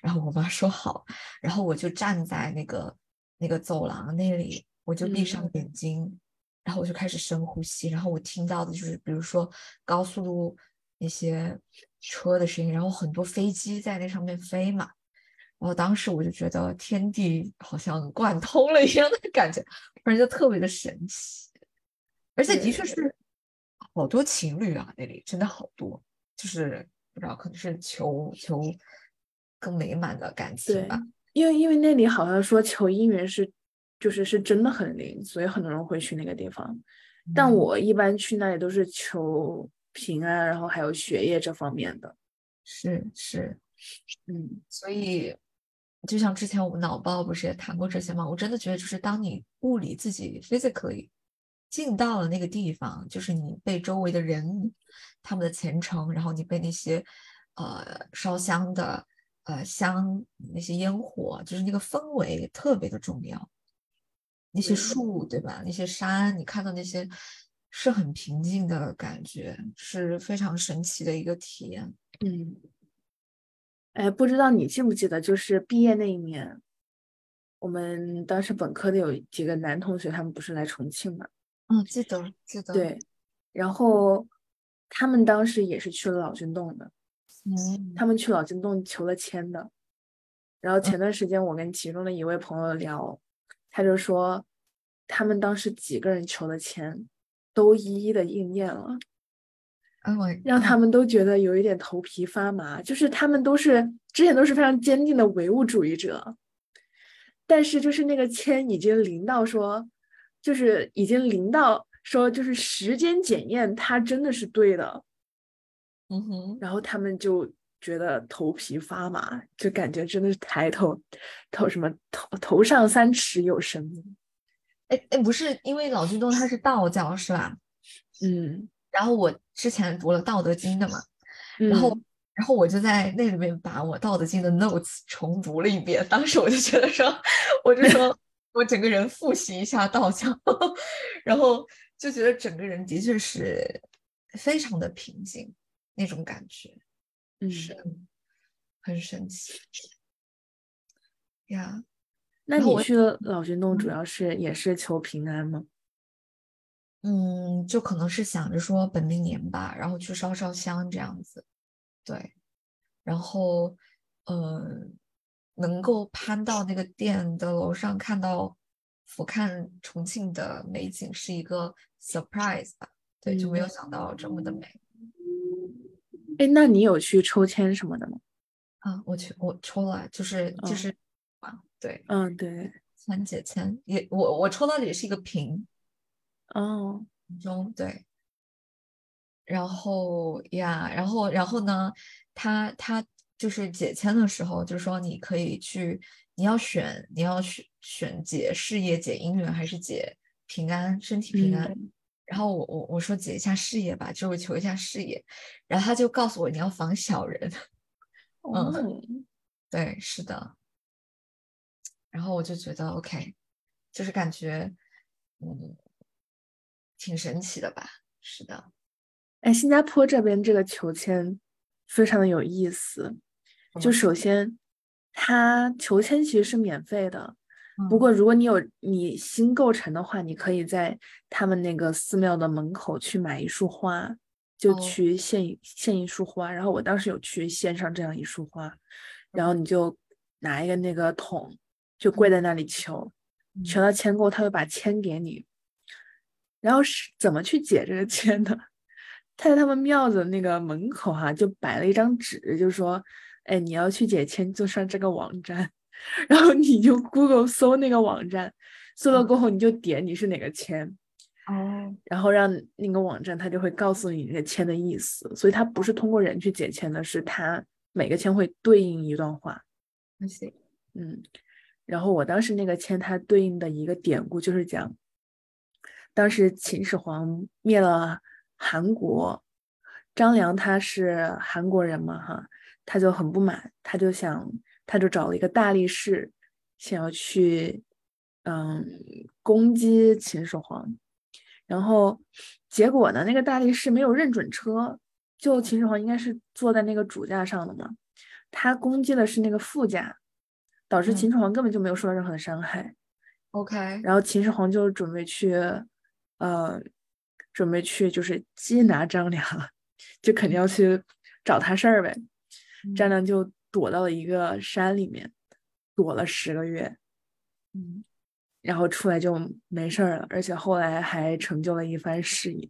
然后我妈说好，然后我就站在那个那个走廊那里，我就闭上眼睛，然后我就开始深呼吸，然后我听到的就是比如说高速路那些车的声音，然后很多飞机在那上面飞嘛，然后当时我就觉得天地好像贯通了一样的感觉，突然就特别的神奇。而且的确是好多情侣啊，那里真的好多，就是不知道可能是求求更美满的感情吧。因为因为那里好像说求姻缘是就是是真的很灵，所以很多人会去那个地方。但我一般去那里都是求平安，然后还有学业这方面的。是是，嗯，所以就像之前我们脑爆不是也谈过这些吗？我真的觉得就是当你物理自己 physically。进到了那个地方，就是你被周围的人、他们的虔诚，然后你被那些呃烧香的呃香、那些烟火，就是那个氛围特别的重要。那些树，对吧？那些山，你看到那些是很平静的感觉，是非常神奇的一个体验。嗯，哎，不知道你记不记得，就是毕业那一年，我们当时本科的有几个男同学，他们不是来重庆嘛？嗯，记得记得。对，然后他们当时也是去了老君洞的，嗯，他们去老君洞求了签的。然后前段时间我跟其中的一位朋友聊，他就说他们当时几个人求的签都一一的应验了，让他们都觉得有一点头皮发麻。就是他们都是之前都是非常坚定的唯物主义者，但是就是那个签已经临到说。就是已经临到说，就是时间检验，它真的是对的，嗯哼，然后他们就觉得头皮发麻，就感觉真的是抬头头什么头头上三尺有神明。哎哎，不是，因为老君洞它是道教是吧？嗯，然后我之前读了《道德经》的嘛，然后然后我就在那里面把我《道德经》的 notes 重读了一遍，当时我就觉得说，我就说。我整个人复习一下道教，然后就觉得整个人的确是非常的平静那种感觉，嗯，很神奇呀。那你去了老君洞，主要是也是求平安吗？嗯，就可能是想着说本命年吧，然后去烧烧香这样子。对，然后呃。能够攀到那个店的楼上，看到俯瞰重庆的美景，是一个 surprise 吧？对，就没有想到这么的美。哎，那你有去抽签什么的吗？啊，我去，我抽了，就是就是啊，对，嗯，对，三解签也，我我抽到的也是一个平，哦，中对，然后呀，然后然后呢，他他。就是解签的时候，就是说你可以去，你要选，你要选选解事业、解姻缘，还是解平安、身体平安。然后我我我说解一下事业吧，就是求一下事业。然后他就告诉我你要防小人。嗯，对，是的。然后我就觉得 OK，就是感觉嗯挺神奇的吧。是的。哎，新加坡这边这个求签非常的有意思。就首先，他求签其实是免费的，不过如果你有你新构成的话，你可以在他们那个寺庙的门口去买一束花，就去献献一束花。然后我当时有去献上这样一束花，然后你就拿一个那个桶，就跪在那里求，求到签够，他会把签给你。然后是怎么去解这个签的？他在他们庙的那个门口哈，就摆了一张纸，就说。哎，你要去解签就上这个网站，然后你就 Google 搜那个网站，搜了过后你就点你是哪个签，哦，然后让那个网站它就会告诉你那个签的意思，所以它不是通过人去解签的，是它每个签会对应一段话。行，嗯，然后我当时那个签它对应的一个典故就是讲，当时秦始皇灭了韩国，张良他是韩国人嘛，哈。他就很不满，他就想，他就找了一个大力士，想要去，嗯，攻击秦始皇。然后结果呢，那个大力士没有认准车，就秦始皇应该是坐在那个主驾上的嘛，他攻击的是那个副驾，导致嗯秦始皇根本就没有受到任何的伤害。OK，然后秦始皇就准备去，呃，准备去就是缉拿张良，就肯定要去找他事儿呗。张嗯良就躲到了一个山里面，躲了十个月，嗯然后出来就没事儿了，而且后来还成就了一番事业。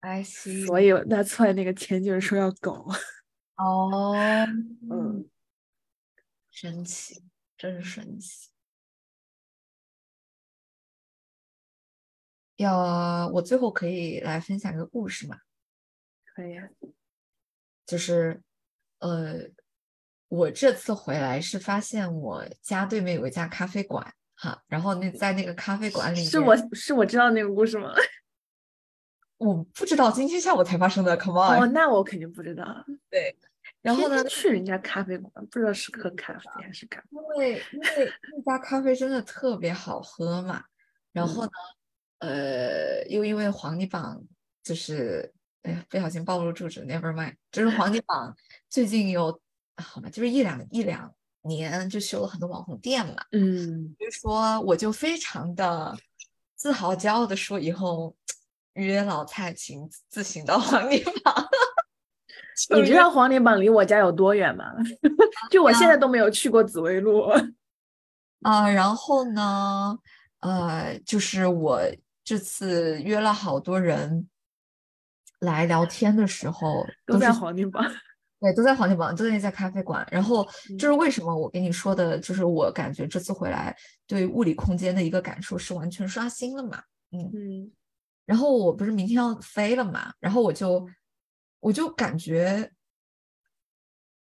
，I see。所以他出来那个签就是说要狗。哦，嗯，神奇，真是神奇。要我最后可以来分享一个故事吗？可以啊。就是，呃，我这次回来是发现我家对面有一家咖啡馆，哈，然后那在那个咖啡馆里是我是我知道那个故事吗？我不知道今天下午才发生的，Come 哦，on，哦那我肯定不知道。对，然后呢去人家咖啡馆，不知道是喝咖啡还是干嘛。因为因为 那家咖啡真的特别好喝嘛，然后呢，呃，又因为黄泥榜就是，哎呀，不小心暴露住址，never mind，就是黄泥榜最近有，啊好吧，就是一两一两年就修了很多网红店嘛，嗯，所以说我就非常的自豪骄傲的说，以后约老蔡请自行到黄泥榜。就约你知道黄泥榜离我家有多远吗？就我现在都没有去过紫薇路。啊，然后呢，呃，就是我这次约了好多人来聊天的时候，都在黄泥榜。对，都在黄金榜，都在那家咖啡馆。然后就是嗯为什么我跟你说的，就是我感觉这次回来对物理空间的一个感受是完全刷新了嘛。嗯，嗯然后我不是明天要飞了嘛，然后我就我就感觉，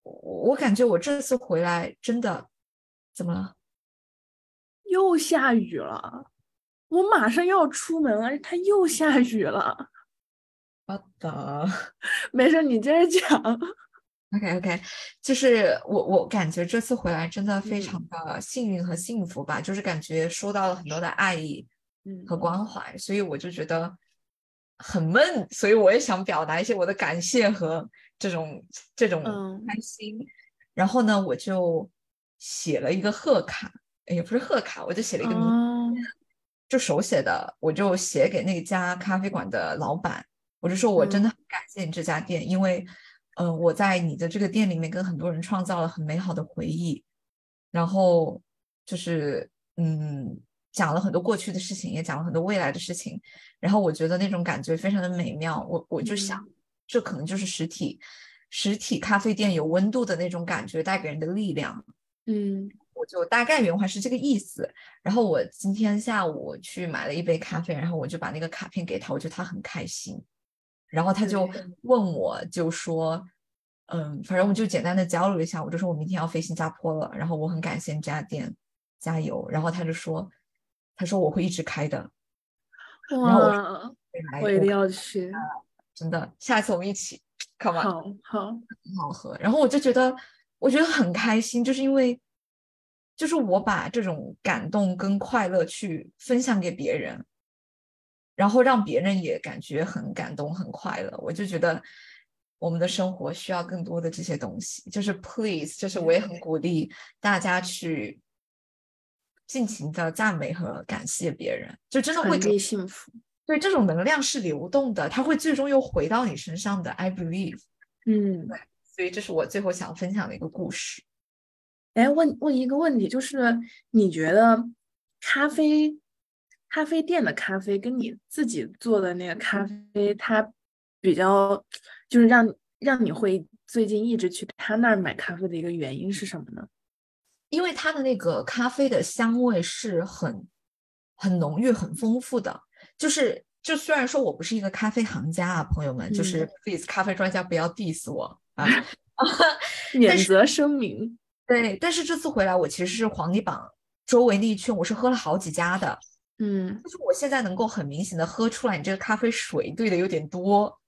我我感觉我这次回来真的怎么了？又下雨了，我马上要出门了，它又下雨了。我的。没事，你接着讲。OK OK，就是我我感觉这次回来真的非嗯。常的幸运和幸福吧，就是感觉收到了很多的爱意嗯。和关怀，所以我就觉得很闷，所以我也想表达一些我的感谢和这种这种嗯。开心。然后呢，我就写了一个贺卡，哎也不是贺卡，我就写了一个名哦，就手写的，我就写给那家咖啡馆的老板，我就说我真的嗯。很感谢你这家店，因为，呃，我在你的这个店里面跟很多人创造了很美好的回忆，然后就是嗯，讲了很多过去的事情，也讲了很多未来的事情，然后我觉得那种感觉非常的美妙，我我就想，嗯这可能就是实体实体咖啡店有温度的那种感觉带给人的力量。嗯我就大概原话是这个意思。然后我今天下午去买了一杯咖啡，然后我就把那个卡片给他，我觉得他很开心。然后他就问我，就说，嗯，反正我们就简单的交流一下，我就说我明天要飞新加坡了，然后我很感谢你这家店，加油。然后他就说，他说我会一直开的，然后我哇，我一定要去。真的，下一次我们一起，come on。好好，很好喝。然后我就觉得，我觉得很开心，就是因为，就是我把这种感动跟快乐去分享给别人，然后让别人也感觉很感动、很快乐。我就觉得我们的生活需要更多的这些东西。就是 please，就是我也很鼓励大家去尽情的赞美和感谢别人，就真的会给传递幸福。对这种能量是流动的，它会最终又回到你身上的。I believe。嗯，所以这是我最后想分享的一个故事。哎，问问一个问题，就是你觉得咖啡咖啡店的咖啡跟你自己做的那个咖啡，它比较就是让让你会最近一直去他那儿买咖啡的一个原因是什么呢？因为它的那个咖啡的香味是很很浓郁、很丰富的。就是，就虽然说我不是一个咖啡行家啊，朋友们，就是嗯 please 咖啡专家不要 diss 我啊。免责声明。对，但是这次回来，我其实是黄泥榜周围那一圈，我是喝了好几家的。嗯，就是我现在能够很明显的喝出来，你这个咖啡水兑的有点多，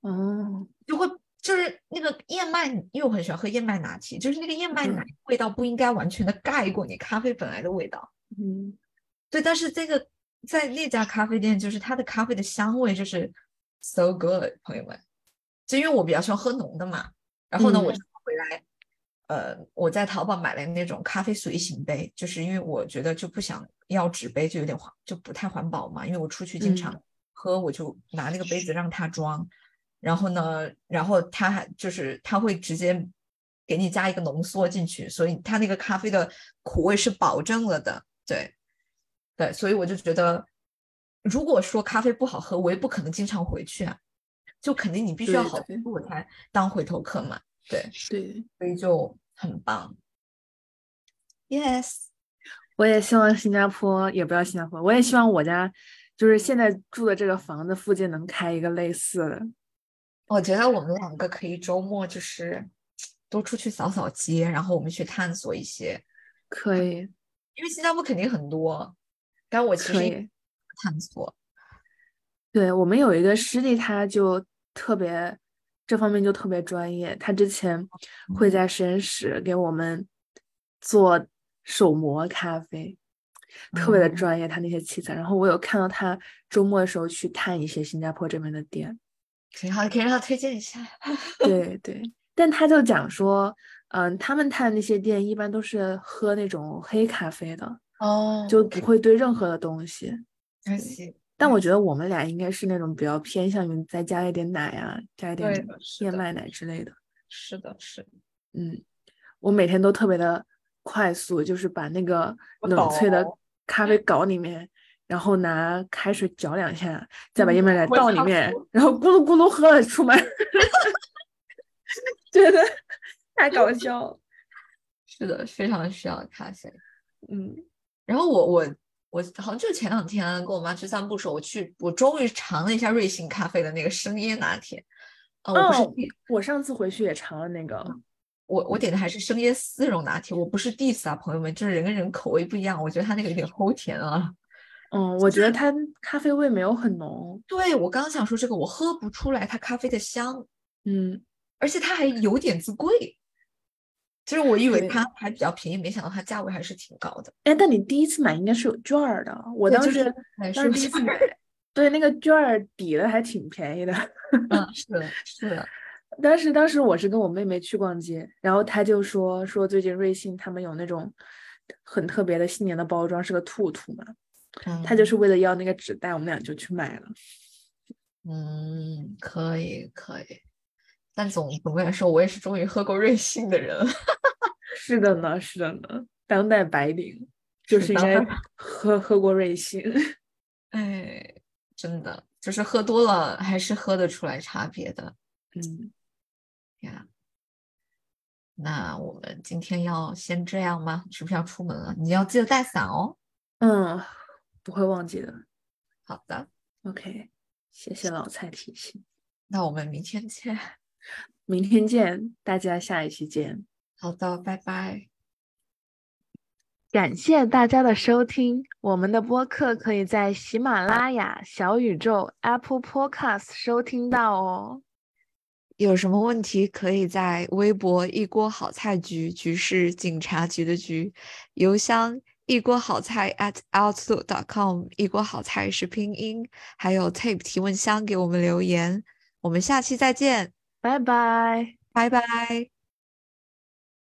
哦，就会就是那个燕麦，因为我很喜欢喝燕麦拿铁，就是那个燕麦嗯。奶味道不应该完全的盖过你咖啡本来的味道。嗯。对，但是这个在那家咖啡店，就是它的咖啡的香味就是 so good，朋友们。就因为我比较喜欢喝浓的嘛，然后呢，我嗯。就回来，呃，我在淘宝买了那种咖啡随行杯，就是因为我觉得就不想要纸杯，就有点环，就不太环保嘛。因为我出去经常喝，我就拿那个杯子让它装，然后呢，然后它还就是它会直接给你加一个浓缩进去，所以它那个咖啡的苦味是保证了的，对，对，所以我就觉得，如果说咖啡不好喝，我也不可能经常回去啊，就肯定你必须要好喝我才当回头客嘛，对，对，所以就很棒。Yes，我也希望新加坡也不要新加坡，我也希望我家就是现在住的这个房子附近能开一个类似的。我觉得我们两个可以周末就是多出去扫扫街，然后我们去探索一些，可以，因为新加坡肯定很多，但我其实也可以。探索。对，我们有一个师弟，他就特别这方面就特别专业。他之前会在实验室给我们做手磨咖啡，特别的哦专业。他那些器材，然后我有看到他周末的时候去探一些新加坡这边的店。挺好，可以让他推荐一下。对对，但他就讲说，嗯，他们探那些店一般都是喝那种黑咖啡的，哦就不会兑任何的东西。还行。但我觉得我们俩应该是那种比较偏向于再加一点奶啊，加一点燕麦奶之类的。是的，是的。嗯，我每天都特别的快速，就是把那个冷萃的咖啡搞里面，然后拿开水搅两下，再把嗯燕麦奶倒里面多，然后咕噜咕噜喝了出门，觉得 太搞笑了。是的，非常需要咖啡。嗯然后我我我好像就前两天跟我妈去散步的时候，我去我终于尝了一下瑞幸咖啡的那个生椰拿铁。呃，我不是哦我上次回去也尝了那个，我我点的还是生椰丝绒拿铁，我不是 diss 啊，朋友们，就是人跟人口味不一样，我觉得它那个有点 齁甜啊。嗯，我觉得它咖啡味没有很浓。对，我刚想说这个，我喝不出来它咖啡的香，嗯，而且它还有点子贵。就是我以为它还比较便宜，没想到它价位还是挺高的。哎，但你第一次买应该是有券儿的，我当时当时第一次买，对那个券儿抵的还挺便宜的。嗯，是的，是的，当时当时我是跟我妹妹去逛街，然后她就说说最近瑞幸他们有那种很特别的新年的包装，是个兔兔嘛，她就是为了要那个纸袋，我们俩就去买了。嗯，可以可以，但总总的来说，我也是终于喝过瑞幸的人了。是的呢，是的呢，当代白领就是是应该喝喝过瑞幸。哎，真的，就是喝多了还是喝得出来差别的嗯，呀。那我们今天要先这样吗？是不是要出门了？你要记得带伞哦。嗯，不会忘记的。好的，OK，谢谢老蔡提醒。那我们明天见。明天见，大家下一期见。好的，拜拜。感谢大家的收听，我们的播客可以在喜马拉雅、小宇宙、Apple Podcast 收听到哦。有什么问题可以在微博“一锅好菜局”局是警察局的局，邮箱一锅好菜 at outlook.com，一锅好菜是拼音，还有 tape 提问箱给我们留言。我们下期再见，拜拜。拜拜。